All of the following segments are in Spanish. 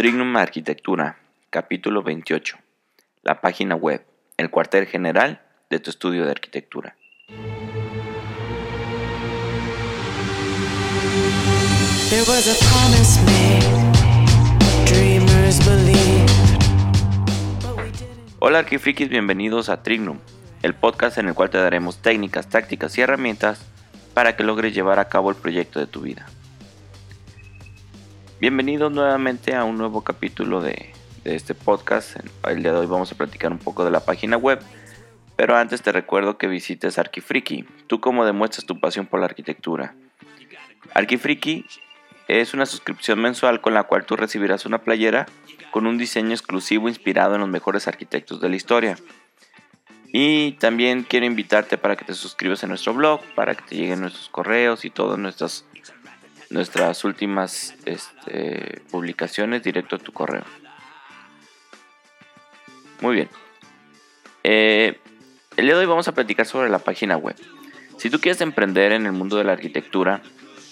Trignum Arquitectura, capítulo 28. La página web, el cuartel general de tu estudio de arquitectura. Hola arquifrikis, bienvenidos a Trignum, el podcast en el cual te daremos técnicas, tácticas y herramientas para que logres llevar a cabo el proyecto de tu vida. Bienvenidos nuevamente a un nuevo capítulo de, este podcast. El día de hoy vamos a platicar un poco de la página web, pero antes te recuerdo que visites Arquifriki, tú como demuestras tu pasión por la arquitectura. Arquifriki es una suscripción mensual con la cual tú recibirás una playera con un diseño exclusivo inspirado en los mejores arquitectos de la historia. Y también quiero invitarte para que te suscribas a nuestro blog, para que te lleguen nuestros correos y todas nuestras nuestras últimas este, publicaciones directo a tu correo. Muy bien. Eh, el día de hoy vamos a platicar sobre la página web. Si tú quieres emprender en el mundo de la arquitectura,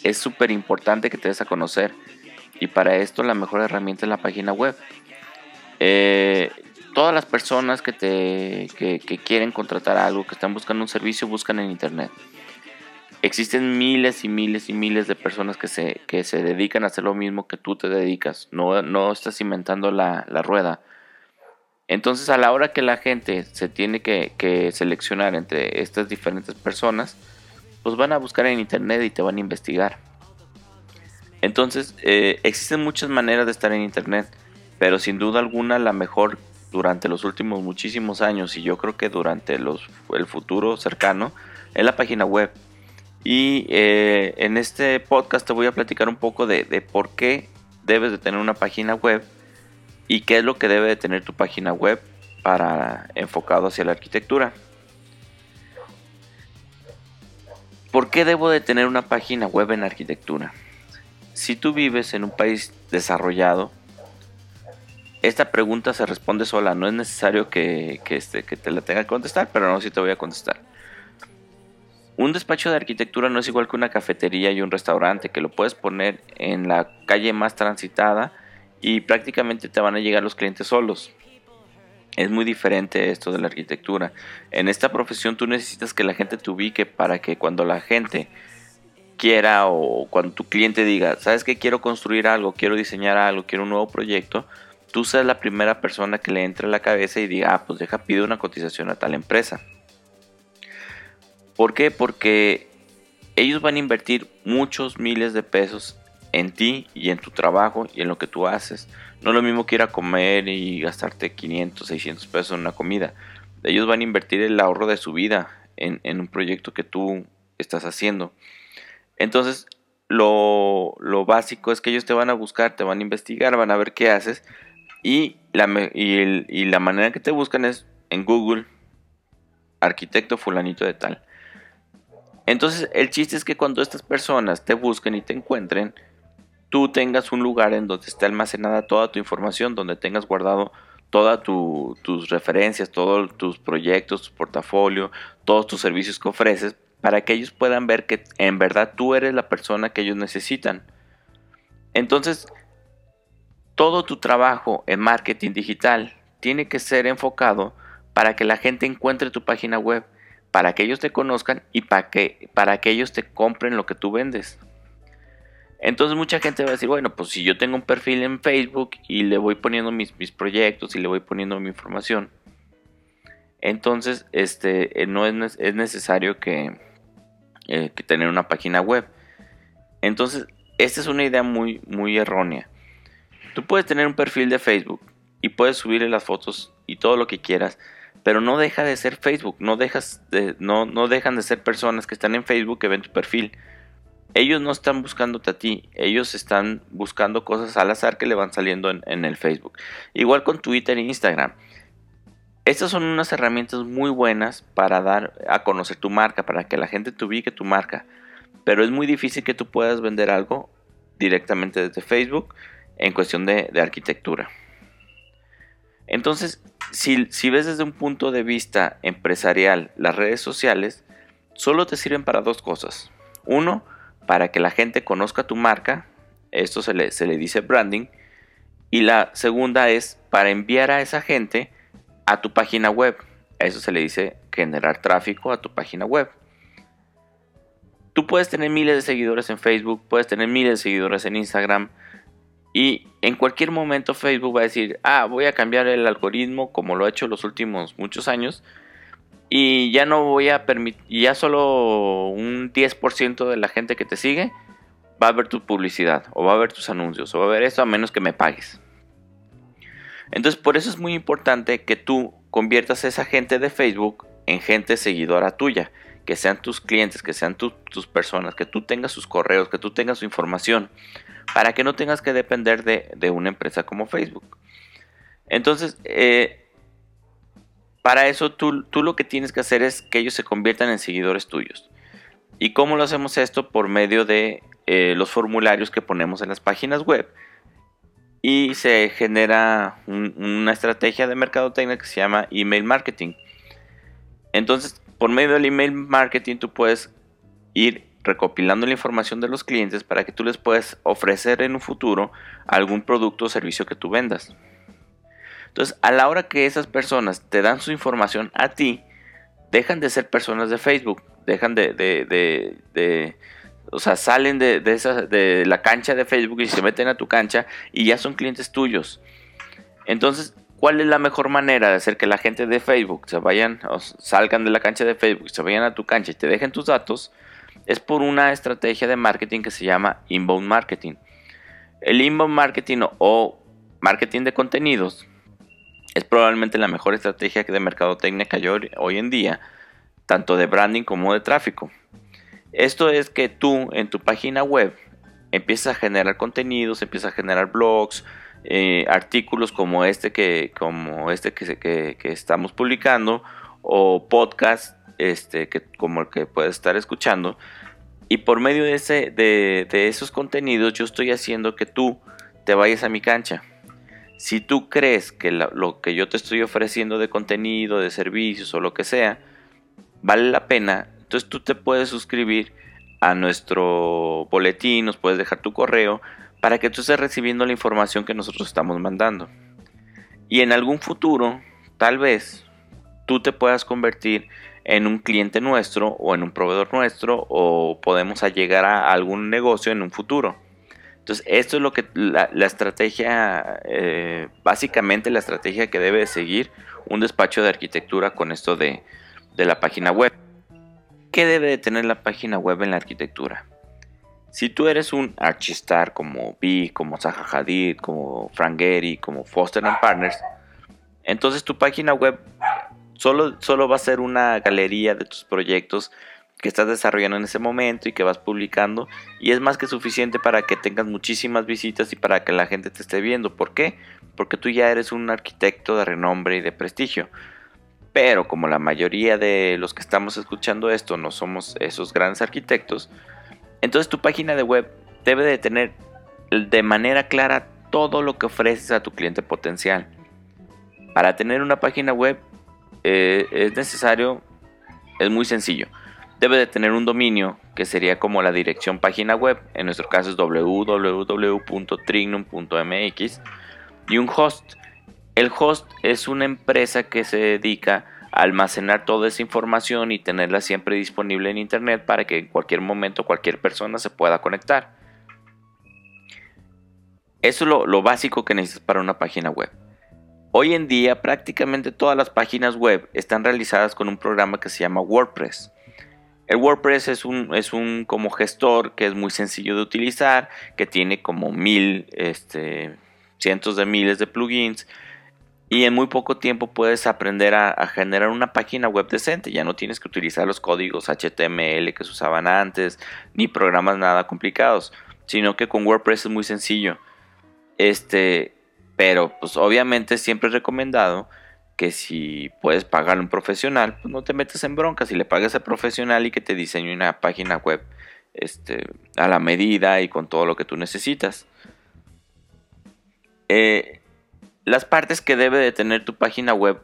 es súper importante que te des a conocer. Y para esto la mejor herramienta es la página web. Eh, todas las personas que, te, que quieren contratar algo, que están buscando un servicio, buscan en internet existen miles y miles y miles de personas que se, que se dedican a hacer lo mismo que tú te dedicas. No, no estás inventando la, rueda. Entonces a la hora que la gente se tiene que, seleccionar entre estas diferentes personas, pues van a buscar en internet y te van a investigar. Entonces eh, existen muchas maneras de estar en internet, pero sin duda alguna la mejor durante los últimos muchísimos años y yo creo que durante los, el futuro cercano es la página web. Y eh, en este podcast te voy a platicar un poco de, por qué debes de tener una página web y qué es lo que debe de tener tu página web para enfocado hacia la arquitectura. ¿Por qué debo de tener una página web en arquitectura? Si tú vives en un país desarrollado, esta pregunta se responde sola, no es necesario que, este, que te la tenga que contestar, pero no, si te voy a contestar. Un despacho de arquitectura no es igual que una cafetería y un restaurante, que lo puedes poner en la calle más transitada y prácticamente te van a llegar los clientes solos. Es muy diferente esto de la arquitectura. En esta profesión tú necesitas que la gente te ubique para que cuando la gente quiera o cuando tu cliente diga, sabes que quiero construir algo, quiero diseñar algo, quiero un nuevo proyecto, tú seas la primera persona que le entre a la cabeza y diga, ah, pues deja, pide una cotización a tal empresa. ¿Por qué? Porque ellos van a invertir muchos miles de pesos en ti y en tu trabajo y en lo que tú haces. No es lo mismo que ir a comer y gastarte 500, 600 pesos en una comida. Ellos van a invertir el ahorro de su vida en, un proyecto que tú estás haciendo. Entonces, lo, básico es que ellos te van a buscar, te van a investigar, van a ver qué haces. Y la, y la manera que te buscan es en Google, arquitecto fulanito de tal. Entonces, el chiste es que cuando estas personas te busquen y te encuentren, tú tengas un lugar en donde esté almacenada toda tu información, donde tengas guardado todas tus referencias, todos tus proyectos, tu portafolio, todos tus servicios que ofreces, para que ellos puedan ver que en verdad tú eres la persona que ellos necesitan. Entonces, todo tu trabajo en marketing digital tiene que ser enfocado para que la gente encuentre tu página web para que ellos te conozcan y para que, para que ellos te compren lo que tú vendes. Entonces mucha gente va a decir, bueno, pues si yo tengo un perfil en Facebook y le voy poniendo mis, proyectos y le voy poniendo mi información, entonces este, eh, no es, es necesario que, eh, tener una página web. Entonces, esta es una idea muy, muy errónea. Tú puedes tener un perfil de Facebook y puedes subirle las fotos y todo lo que quieras, pero no deja de ser Facebook, no, dejas de, no, no dejan de ser personas que están en Facebook que ven tu perfil. Ellos no están buscándote a ti, ellos están buscando cosas al azar que le van saliendo en, el Facebook. Igual con Twitter e Instagram. Estas son unas herramientas muy buenas para dar a conocer tu marca, para que la gente te ubique tu marca. Pero es muy difícil que tú puedas vender algo directamente desde Facebook en cuestión de arquitectura. Entonces, si, ves desde un punto de vista empresarial las redes sociales, solo te sirven para dos cosas. Uno, para que la gente conozca tu marca, esto se le, se le dice branding, Y la segunda es para enviar a esa gente a tu página web. A eso se le dice generar tráfico a tu página web. Tú puedes tener miles de seguidores en Facebook, puedes tener miles de seguidores en Instagram y en cualquier momento Facebook va a decir, ah, voy a cambiar el algoritmo como lo ha hecho los últimos muchos años y ya no voy a permitir, ya solo un 10% de la gente que te sigue va a ver tu publicidad o va a ver tus anuncios o va a ver esto a menos que me pagues. Entonces por eso es muy importante que tú conviertas a esa gente de Facebook en gente seguidora tuya, que sean tus clientes, que sean tus personas, que tú tengas sus correos, que tú tengas su información, para que no tengas que depender de, una empresa como Facebook. Entonces, eh, para eso tú, tú, lo que tienes que hacer es que ellos se conviertan en seguidores tuyos. ¿Y cómo lo hacemos esto? Por medio de eh, los formularios que ponemos en las páginas web. Y se genera una estrategia de mercadotecnia que se llama email marketing. Entonces, por medio del email marketing tú puedes ir recopilando la información de los clientes para que tú les puedas ofrecer en un futuro algún producto o servicio que tú vendas. Entonces, a la hora que esas personas te dan su información a ti, dejan de ser personas de Facebook, dejan de, de, o sea, salen de, esa, de la cancha de Facebook y se meten a tu cancha y ya son clientes tuyos. Entonces, ¿cuál es la mejor manera de hacer que la gente de Facebook se vayan, o salgan de la cancha de Facebook, se vayan a tu cancha y te dejen tus datos? Es por una estrategia de marketing que se llama inbound marketing. El inbound marketing o marketing de contenidos es probablemente la mejor estrategia de mercadotecnia que hay hoy en día, tanto de branding como de tráfico. Esto es que tú en tu página web empiezas a generar contenidos, empiezas a generar blogs, eh, artículos como este que, como este que, que, estamos publicando o podcast este, que, como el que puedes estar escuchando. Y por medio de, ese, de, esos contenidos yo estoy haciendo que tú te vayas a mi cancha. Si tú crees que lo que yo te estoy ofreciendo de contenido, de servicios o lo que sea, vale la pena, entonces tú te puedes suscribir a nuestro boletín, nos puedes dejar tu correo para que tú estés recibiendo la información que nosotros estamos mandando. Y en algún futuro, tal vez, tú te puedas convertir en un cliente nuestro o en un proveedor nuestro o podemos llegar a algún negocio en un futuro. Entonces, esto es lo que la, estrategia, eh, básicamente la estrategia que debe seguir un despacho de arquitectura con esto de, la página web. ¿Qué debe de tener la página web en la arquitectura? Si tú eres un archistar como B, como Zaha Hadid, como Frank Gehry, como Foster and Partners, entonces tu página web solo, solo va a ser una galería de tus proyectos que estás desarrollando en ese momento y que vas publicando y es más que suficiente para que tengas muchísimas visitas y para que la gente te esté viendo. ¿Por qué? Porque tú ya eres un arquitecto de renombre y de prestigio. Pero como la mayoría de los que estamos escuchando esto no somos esos grandes arquitectos, entonces tu página de web debe de tener de manera clara todo lo que ofreces a tu cliente potencial. Para tener una página web eh, es necesario, es muy sencillo debe de tener un dominio que sería como la dirección página web, en nuestro caso es www.trignum.mx y un host. El host es una empresa que se dedica a almacenar toda esa información y tenerla siempre disponible en internet para que en cualquier momento cualquier persona se pueda conectar. Eso es lo, lo básico que necesitas para una página web. Hoy en día prácticamente todas las páginas web están realizadas con un programa que se llama WordPress. El WordPress es un, es un como gestor que es muy sencillo de utilizar, que tiene como mil, este, cientos de miles de plugins y en muy poco tiempo puedes aprender a, generar una página web decente. Ya no tienes que utilizar los códigos HTML que se usaban antes, ni programas nada complicados, sino que con WordPress es muy sencillo. Este, pero pues obviamente siempre es recomendado que si puedes pagar a un profesional, pues no te metes en broncas. Si le pagas a profesional y que te diseñe una página web este, a la medida y con todo lo que tú necesitas. Eh, las partes que debe de tener tu página web,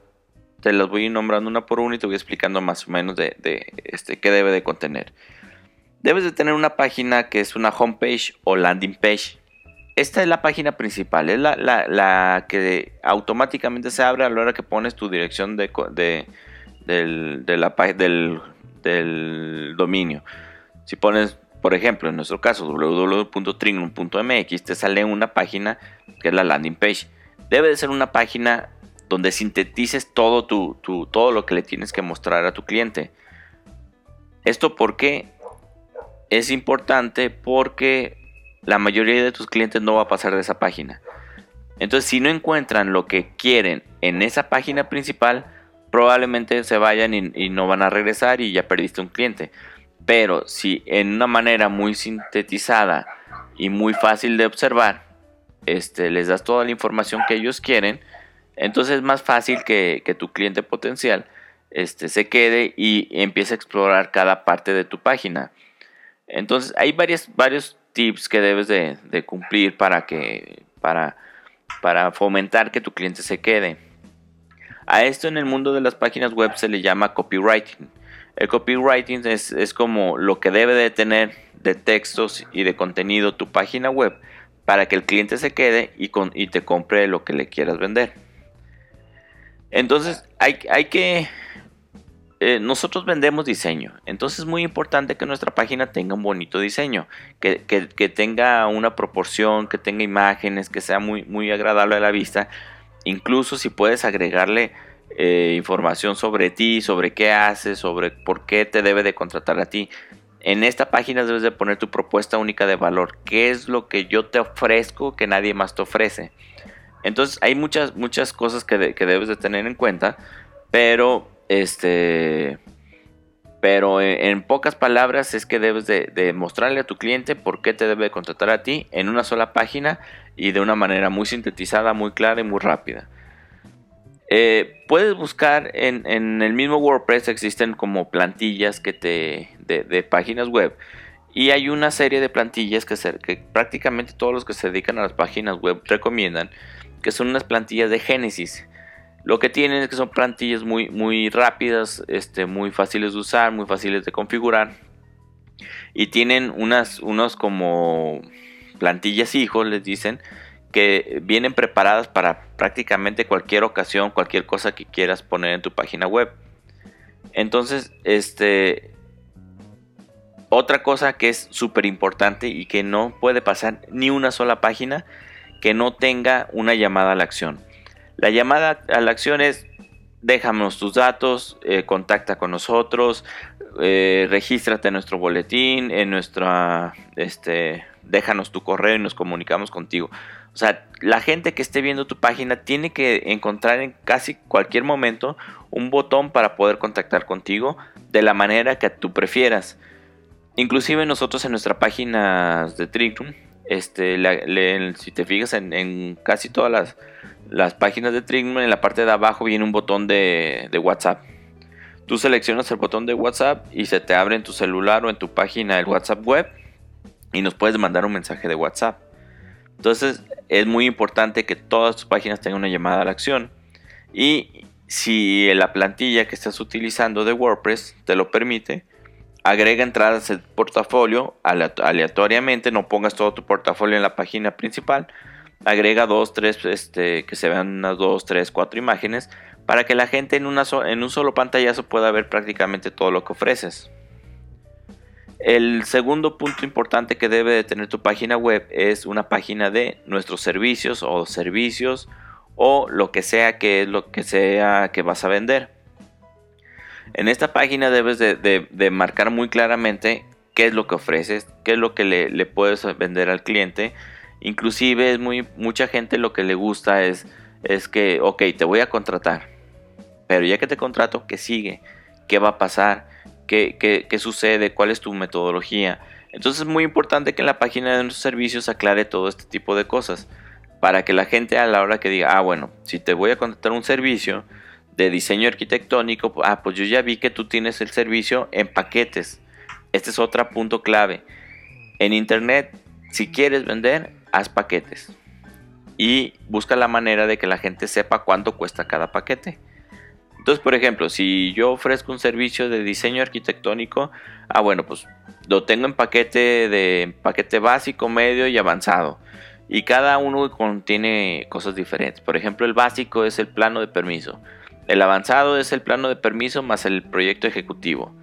te las voy a ir nombrando una por una y te voy explicando más o menos de, este, qué debe de contener. Debes de tener una página que es una homepage o landing page. Esta es la página principal, es la, que automáticamente se abre a la hora que pones tu dirección de, del, del, dominio. Si pones, por ejemplo, en nuestro caso, www.trignum.mx, te sale una página que es la landing page. Debe de ser una página donde sintetices todo, tu, todo lo que le tienes que mostrar a tu cliente. Esto porque es importante porque la mayoría de tus clientes no va a pasar de esa página. Entonces, si no encuentran lo que quieren en esa página principal, probablemente se vayan y, no van a regresar y ya perdiste un cliente. Pero si en una manera muy sintetizada y muy fácil de observar, este, les das toda la información que ellos quieren, entonces es más fácil que, tu cliente potencial este, se quede y empiece a explorar cada parte de tu página. Entonces hay varios tips que debes de, cumplir para que para, para fomentar que tu cliente se quede. A esto en el mundo de las páginas web se le llama copywriting. El copywriting es, es como lo que debe de tener de textos y de contenido tu página web para que el cliente se quede y, con, y te compre lo que le quieras vender. Entonces hay, hay que eh, nosotros vendemos diseño, entonces es muy importante que nuestra página tenga un bonito diseño, que, tenga una proporción, que tenga imágenes, que sea muy, muy agradable a la vista. Incluso si puedes agregarle eh, información sobre ti, sobre qué haces, sobre por qué te debe de contratar a ti. En esta página debes de poner tu propuesta única de valor. ¿Qué es lo que yo te ofrezco que nadie más te ofrece? Entonces hay muchas, muchas cosas que, que debes de tener en cuenta, pero este, pero en, pocas palabras es que debes de, mostrarle a tu cliente por qué te debe contratar a ti en una sola página y de una manera muy sintetizada, muy clara y muy rápida. Eh, puedes buscar en, el mismo WordPress, existen como plantillas que te, de, páginas web. Y hay una serie de plantillas que, que prácticamente todos los que se dedican a las páginas web recomiendan, que son unas plantillas de Génesis. Lo que tienen es que son plantillas muy, muy rápidas, este, muy fáciles de usar, muy fáciles de configurar. Y tienen unas, unos como plantillas hijos, les dicen, que vienen preparadas para prácticamente cualquier ocasión, cualquier cosa que quieras poner en tu página web. Entonces, este, otra cosa que es súper importante y que no puede pasar ni una sola página que no tenga una llamada a la acción. La llamada a la acción es déjanos tus datos, eh, contacta con nosotros, eh, regístrate en nuestro boletín, en nuestra, este, déjanos tu correo y nos comunicamos contigo. O sea, la gente que esté viendo tu página tiene que encontrar en casi cualquier momento un botón para poder contactar contigo de la manera que tú prefieras. Inclusive nosotros en nuestra página de Trickroom, este, si te fijas en casi todas las las páginas de Trickman, en la parte de abajo viene un botón de, WhatsApp. Tú seleccionas el botón de WhatsApp y se te abre en tu celular o en tu página el WhatsApp web y nos puedes mandar un mensaje de WhatsApp. Entonces es muy importante que todas tus páginas tengan una llamada a la acción y si la plantilla que estás utilizando de WordPress te lo permite, agrega entradas al portafolio aleatoriamente, no pongas todo tu portafolio en la página principal, agrega dos, tres, este, que se vean unas dos, tres, cuatro imágenes para que la gente en, una en un solo pantallazo pueda ver prácticamente todo lo que ofreces. El segundo punto importante que debe de tener tu página web es una página de nuestros servicios o servicios o lo que sea que es lo que sea que vas a vender. En esta página debes de, marcar muy claramente qué es lo que ofreces, qué es lo que le, le puedes vender al cliente Inclusive es muy mucha gente lo que le gusta es es que, ok, te voy a contratar, pero ya que te contrato, ¿qué sigue? ¿Qué va a pasar? ¿Qué, qué, sucede? ¿Cuál es tu metodología? Entonces es muy importante que en la página de nuestros servicios aclare todo este tipo de cosas para que la gente a la hora que diga, ah, bueno, si te voy a contratar un servicio de diseño arquitectónico, ah, pues yo ya vi que tú tienes el servicio en paquetes. Este es otro punto clave. En internet, si quieres vender, haz paquetes y busca la manera de que la gente sepa cuánto cuesta cada paquete. Entonces, por ejemplo, si yo ofrezco un servicio de diseño arquitectónico, ah, bueno, pues lo tengo en paquete de paquete básico, medio y avanzado. y cada uno contiene cosas diferentes. Por ejemplo, el básico es el plano de permiso. El avanzado es el plano de permiso más el proyecto ejecutivo.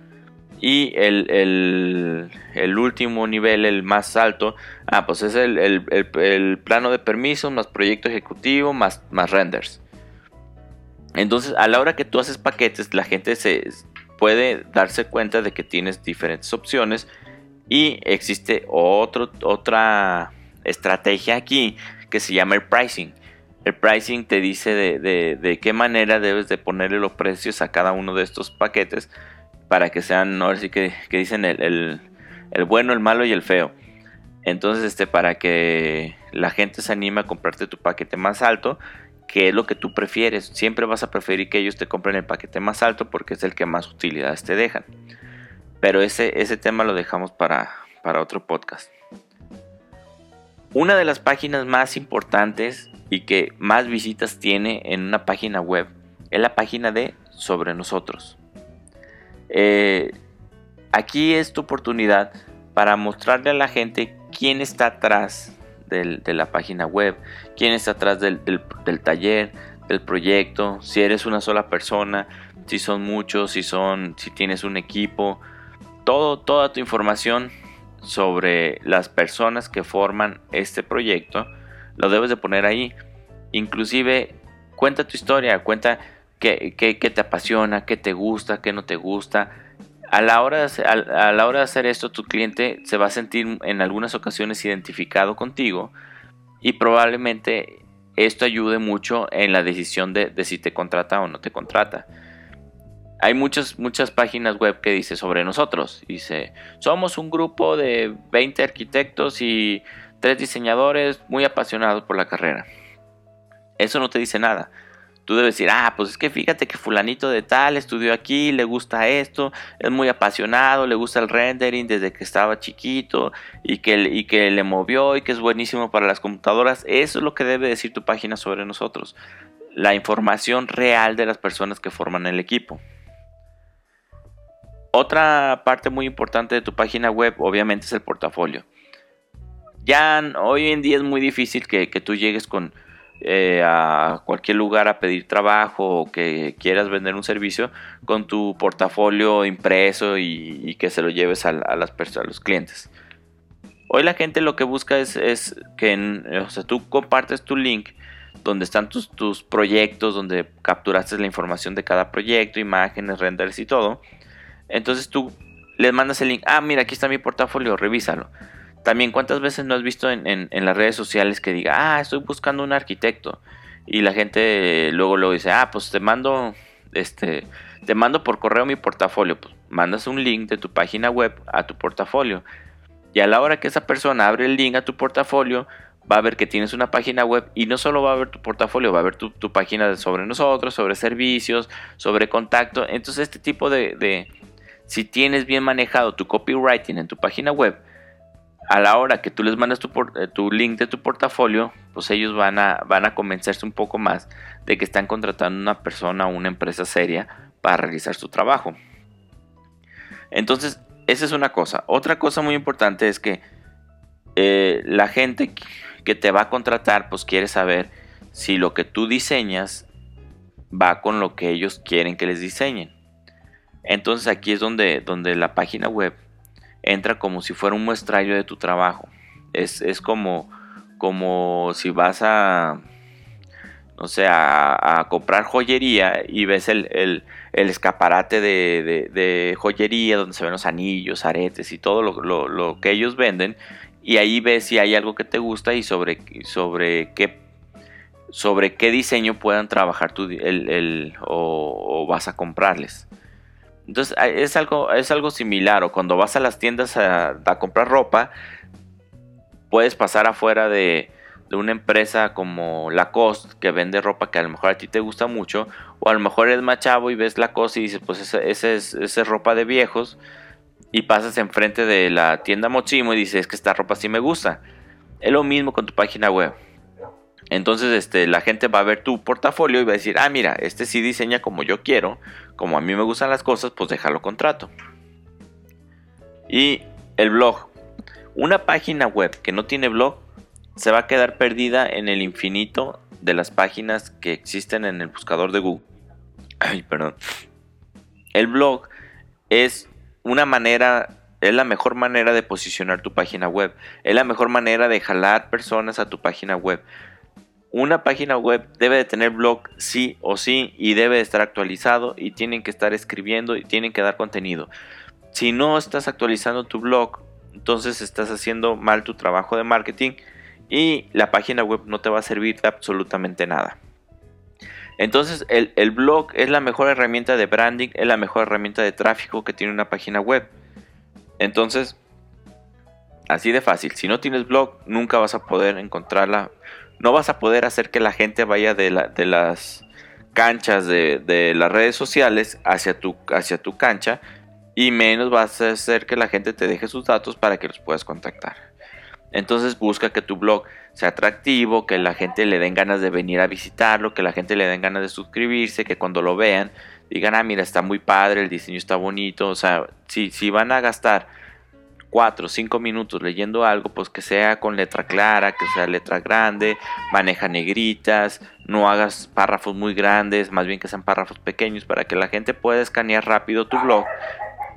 Y el, último nivel, el más alto, ah, pues es el, plano de permiso más proyecto ejecutivo más, más renders. Entonces, a la hora que tú haces paquetes, la gente se puede darse cuenta de que tienes diferentes opciones y existe otro, otra estrategia aquí que se llama el pricing. El pricing te dice de, qué manera debes de ponerle los precios a cada uno de estos paquetes para que sean, no sé que, dicen el, bueno, el malo y el feo. Entonces, este, para que la gente se anime a comprarte tu paquete más alto, que es lo que tú prefieres. Siempre vas a preferir que ellos te compren el paquete más alto porque es el que más utilidades te dejan. Pero ese, ese tema lo dejamos para, para otro podcast. Una de las páginas más importantes y que más visitas tiene en una página web es la página de Sobre Nosotros. Eh, aquí es tu oportunidad para mostrarle a la gente quién está atrás de la página web, quién está atrás del, taller, del proyecto, si eres una sola persona, si son muchos, si son, si tienes un equipo, todo, toda tu información sobre las personas que forman este proyecto, lo debes de poner ahí. Inclusive cuenta tu historia, cuenta qué, te apasiona, qué te gusta, qué no te gusta. A la, hora de, a la hora de hacer esto, tu cliente se va a sentir en algunas ocasiones identificado contigo y probablemente esto ayude mucho en la decisión de, si te contrata o no te contrata hay muchas, muchas páginas web que dice sobre nosotros. Dice, somos un grupo de 20 arquitectos y tres diseñadores muy apasionados por la carrera. Eso no te dice nada. Tú debes decir, ah, pues es que fíjate que fulanito de tal estudió aquí, le gusta esto, es muy apasionado, le gusta el rendering desde que estaba chiquito y que, y que le movió y que es buenísimo para las computadoras. Eso es lo que debe decir tu página sobre nosotros. La información real de las personas que forman el equipo. Otra parte muy importante de tu página web obviamente es el portafolio. Ya hoy en día es muy difícil que, tú llegues con eh, a cualquier lugar a pedir trabajo o que quieras vender un servicio con tu portafolio impreso y, que se lo lleves a, las personas, a los clientes. Hoy la gente lo que busca es, que tú compartes tu link donde están tus, tus proyectos, donde capturaste la información de cada proyecto, imágenes, renders y todo entonces tú les mandas el link, ah, mira, aquí está mi portafolio, revísalo. También, ¿cuántas veces no has visto en, las redes sociales que diga, ah, estoy buscando un arquitecto? Y la gente luego lo dice, ah, pues te mando, este, te mando por correo mi portafolio. Pues mandas un link de tu página web a tu portafolio. Y a la hora que esa persona abre el link a tu portafolio, va a ver que tienes una página web y no solo va a ver tu portafolio, va a ver tu, página sobre nosotros, sobre servicios, sobre contacto. Entonces este tipo de, si tienes bien manejado tu copywriting en tu página web, a la hora que tú les mandas tu, eh, link de tu portafolio, pues ellos van a, convencerse un poco más de que están contratando una persona o una empresa seria para realizar su trabajo. Entonces, esa es una cosa. Otra cosa muy importante es que eh, la gente que te va a contratar, pues quiere saber si lo que tú diseñas va con lo que ellos quieren que les diseñen. Entonces aquí es donde la página web entra como si fuera un muestrario de tu trabajo. Es, como, como si vas a, no sé, a, comprar joyería y ves el, escaparate de, joyería donde se ven los anillos, aretes y todo lo, que ellos venden. Y ahí ves si hay algo que te gusta y sobre, sobre qué sobre qué diseño puedan trabajar tú el, o vas a comprarles. Entonces es algo, es algo similar. O cuando vas a las tiendas a, comprar ropa, puedes pasar afuera de, una empresa como Lacoste que vende ropa que a lo mejor a ti te gusta mucho. O a lo mejor eres más chavo y ves Lacoste y dices, pues esa, es, esa es ropa de viejos. Y pasas enfrente de la tienda Mochimo y dices, es que esta ropa sí me gusta. Es lo mismo con tu página web. Entonces este, la gente va a ver tu portafolio y va a decir, ah, mira, este sí diseña como yo quiero, como a mí me gustan las cosas, pues déjalo contrato. Y el blog. Una página web que no tiene blog se va a quedar perdida en el infinito de las páginas que existen en el buscador de Google. Ay, perdón. El blog es una manera, es la mejor manera de posicionar tu página web. Es la mejor manera de jalar personas a tu página web. Una página web debe de tener blog sí o sí y debe de estar actualizado y tienen que estar escribiendo y tienen que dar contenido. Si no estás actualizando tu blog, entonces estás haciendo mal tu trabajo de marketing y la página web no te va a servir de absolutamente nada. Entonces el, el, blog es la mejor herramienta de branding, es la mejor herramienta de tráfico que tiene una página web. Entonces, así de fácil, si no tienes blog nunca vas a poder encontrarla, no vas a poder hacer que la gente vaya de, la, de las canchas de, de, las redes sociales hacia tu, hacia tu cancha y menos vas a hacer que la gente te deje sus datos para que los puedas contactar. Entonces busca que tu blog sea atractivo, que la gente le den ganas de venir a visitarlo, que la gente le den ganas de suscribirse, que cuando lo vean digan, ah, mira, está muy padre, el diseño está bonito. O sea, si, si van a gastar 4 o 5 minutos leyendo algo, pues que sea con letra clara, que sea letra grande, maneja negritas, no hagas párrafos muy grandes, más bien que sean párrafos pequeños para que la gente pueda escanear rápido tu blog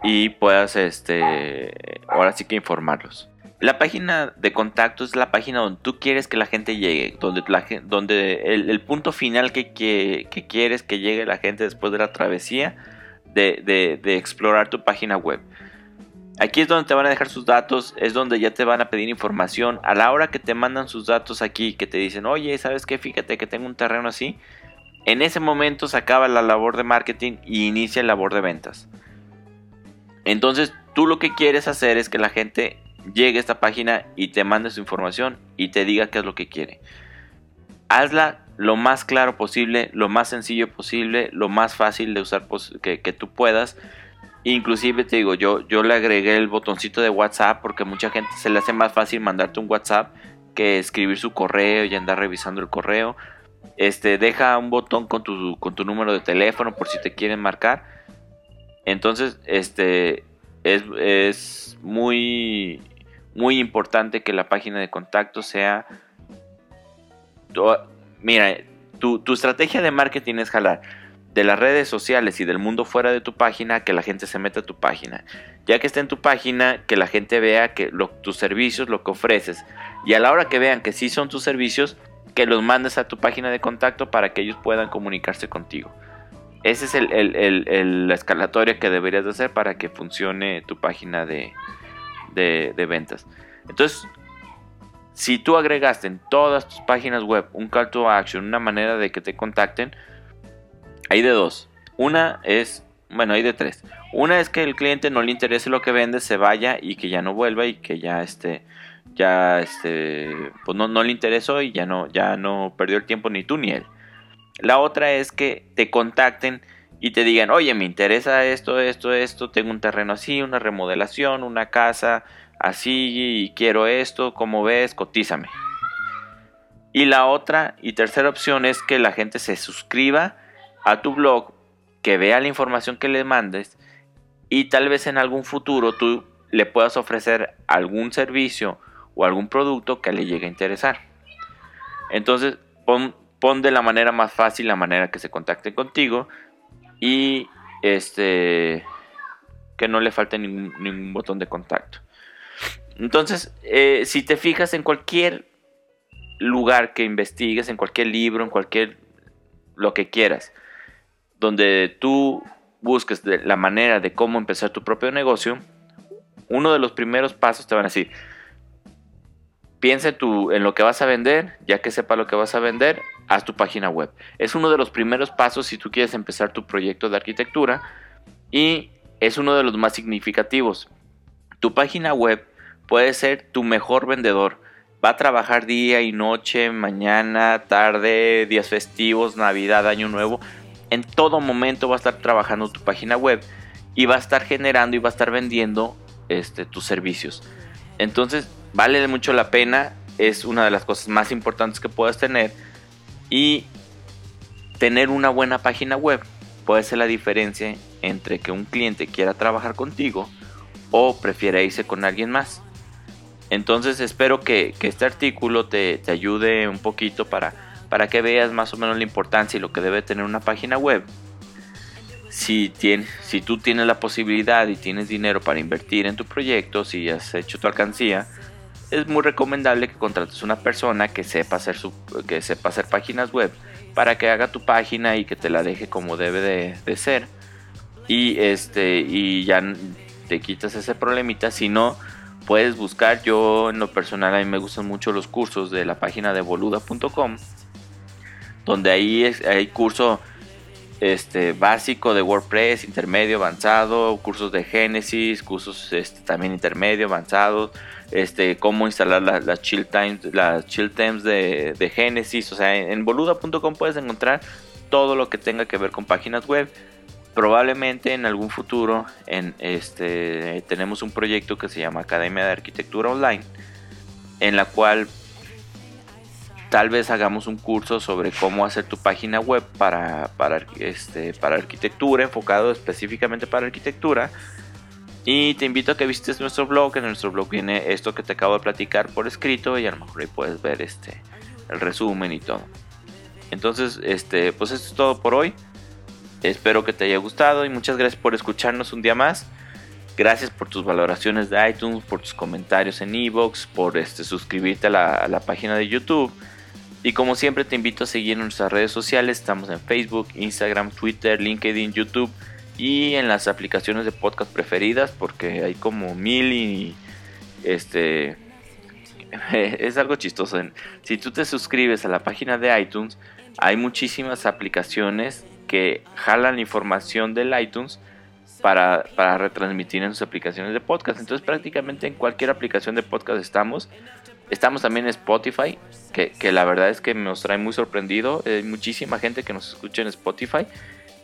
y puedas, este, ahora sí que informarlos. La página de contacto es la página donde tú quieres que la gente llegue, donde, la, donde el, punto final que, que, quieres que llegue la gente después de la travesía de, de, de, explorar tu página web. Aquí es donde te van a dejar sus datos, es donde ya te van a pedir información. A la hora que te mandan sus datos aquí, que te dicen, oye, ¿sabes qué? Fíjate que tengo un terreno así. En ese momento se acaba la labor de marketing y inicia la labor de ventas. Entonces, tú lo que quieres hacer es que la gente llegue a esta página y te mande su información y te diga qué es lo que quiere. Hazla lo más claro posible, lo más sencillo posible, lo más fácil de usar que, tú puedas. Inclusive te digo, yo, yo le agregué el botoncito de WhatsApp porque mucha gente se le hace más fácil mandarte un WhatsApp que escribir su correo y andar revisando el correo. Este, deja un botón con tu, con tu número de teléfono por si te quieren marcar entonces, este es, muy, muy importante que la página de contacto sea... Mira, tu, tu estrategia de marketing es jalar de las redes sociales y del mundo fuera de tu página que la gente se meta a tu página. Ya que está en tu página, que la gente vea que tus servicios, lo que ofreces. Y a la hora que vean que sí son tus servicios, que los mandes a tu página de contacto para que ellos puedan comunicarse contigo. Esa es el, la escalatoria que deberías de hacer para que funcione tu página de, ventas. Entonces, si tú agregaste en todas tus páginas web un call to action, una manera de que te contacten, hay de dos. Una es, bueno, hay de tres. Una es que el cliente no le interese lo que vende, se vaya y que ya no vuelva y que ya esté, ya este, pues no, no le interesó y ya no, ya no perdió el tiempo ni tú ni él. La otra es que te contacten y te digan, oye, me interesa esto, esto, esto, tengo un terreno así, una remodelación, una casa así y quiero esto, como ves, cotízame. Y la otra y tercera opción es que la gente se suscriba a tu blog, que vea la información que le mandes y tal vez en algún futuro tú le puedas ofrecer algún servicio o algún producto que le llegue a interesar. Entonces, pon, pon de la manera más fácil la manera que se contacten contigo y este que no le falte ningún, botón de contacto. Entonces, eh, si te fijas en cualquier lugar que investigues, en cualquier libro, en cualquier lo que quieras, donde tú busques la manera de cómo empezar tu propio negocio, uno de los primeros pasos te van a decir, piensa en, en lo que vas a vender, ya que sepa lo que vas a vender, haz tu página web. Es uno de los primeros pasos si tú quieres empezar tu proyecto de arquitectura y es uno de los más significativos. Tu página web puede ser tu mejor vendedor. Va a trabajar día y noche, mañana, tarde, días festivos, Navidad, Año Nuevo. En todo momento va a estar trabajando tu página web y va a estar generando y va a estar vendiendo este, tus servicios. Entonces, vale mucho la pena. Es una de las cosas más importantes que puedas tener y tener una buena página web puede ser la diferencia entre que un cliente quiera trabajar contigo o prefiera irse con alguien más. Entonces espero que, este artículo te, ayude un poquito para, para que veas más o menos la importancia y lo que debe tener una página web. Si, si tú tienes la posibilidad y tienes dinero para invertir en tu proyecto, si has hecho tu alcancía, es muy recomendable que contrates una persona que sepa hacer, su, que sepa hacer páginas web para que haga tu página y que te la deje como debe de, ser. Y, este, y ya te quitas ese problemita. Si no, puedes buscar. Yo en lo personal a mí me gustan mucho los cursos de la página de boluda.com. Donde ahí hay curso este, básico de WordPress, intermedio, avanzado, cursos de Genesis, cursos este, también intermedio, avanzados, este, cómo instalar las chill times, las chill times de, de Genesis. O sea, en, boluda.com puedes encontrar todo lo que tenga que ver con páginas web. Probablemente en algún futuro en este, tenemos un proyecto que se llama Academia de Arquitectura Online, en la cual tal vez hagamos un curso sobre cómo hacer tu página web para, para, este, para arquitectura, enfocado específicamente para arquitectura. Y te invito a que visites nuestro blog. En nuestro blog viene esto que te acabo de platicar por escrito y a lo mejor ahí puedes ver este, el resumen y todo. Entonces, este, pues esto es todo por hoy. Espero que te haya gustado y muchas gracias por escucharnos un día más. Gracias por tus valoraciones de iTunes, por tus comentarios en Evox, por este, suscribirte a la, a la página de YouTube y como siempre te invito a seguir en nuestras redes sociales, estamos en Facebook, Instagram, Twitter, LinkedIn, YouTube y en las aplicaciones de podcast preferidas porque hay como mil y este es algo chistoso. Si tú te suscribes a la página de iTunes, hay muchísimas aplicaciones que jalan información del iTunes para, para retransmitir en sus aplicaciones de podcast. Entonces prácticamente en cualquier aplicación de podcast estamos. Estamos también en Spotify, que, la verdad es que nos trae muy sorprendido. Hay muchísima gente que nos escucha en Spotify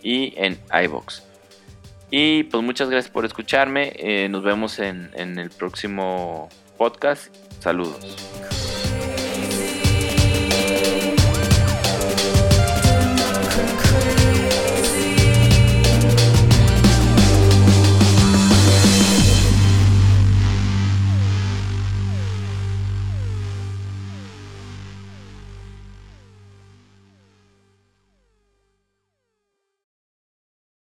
y en iBox. Y pues muchas gracias por escucharme. Eh, nos vemos en, en el próximo podcast. Saludos.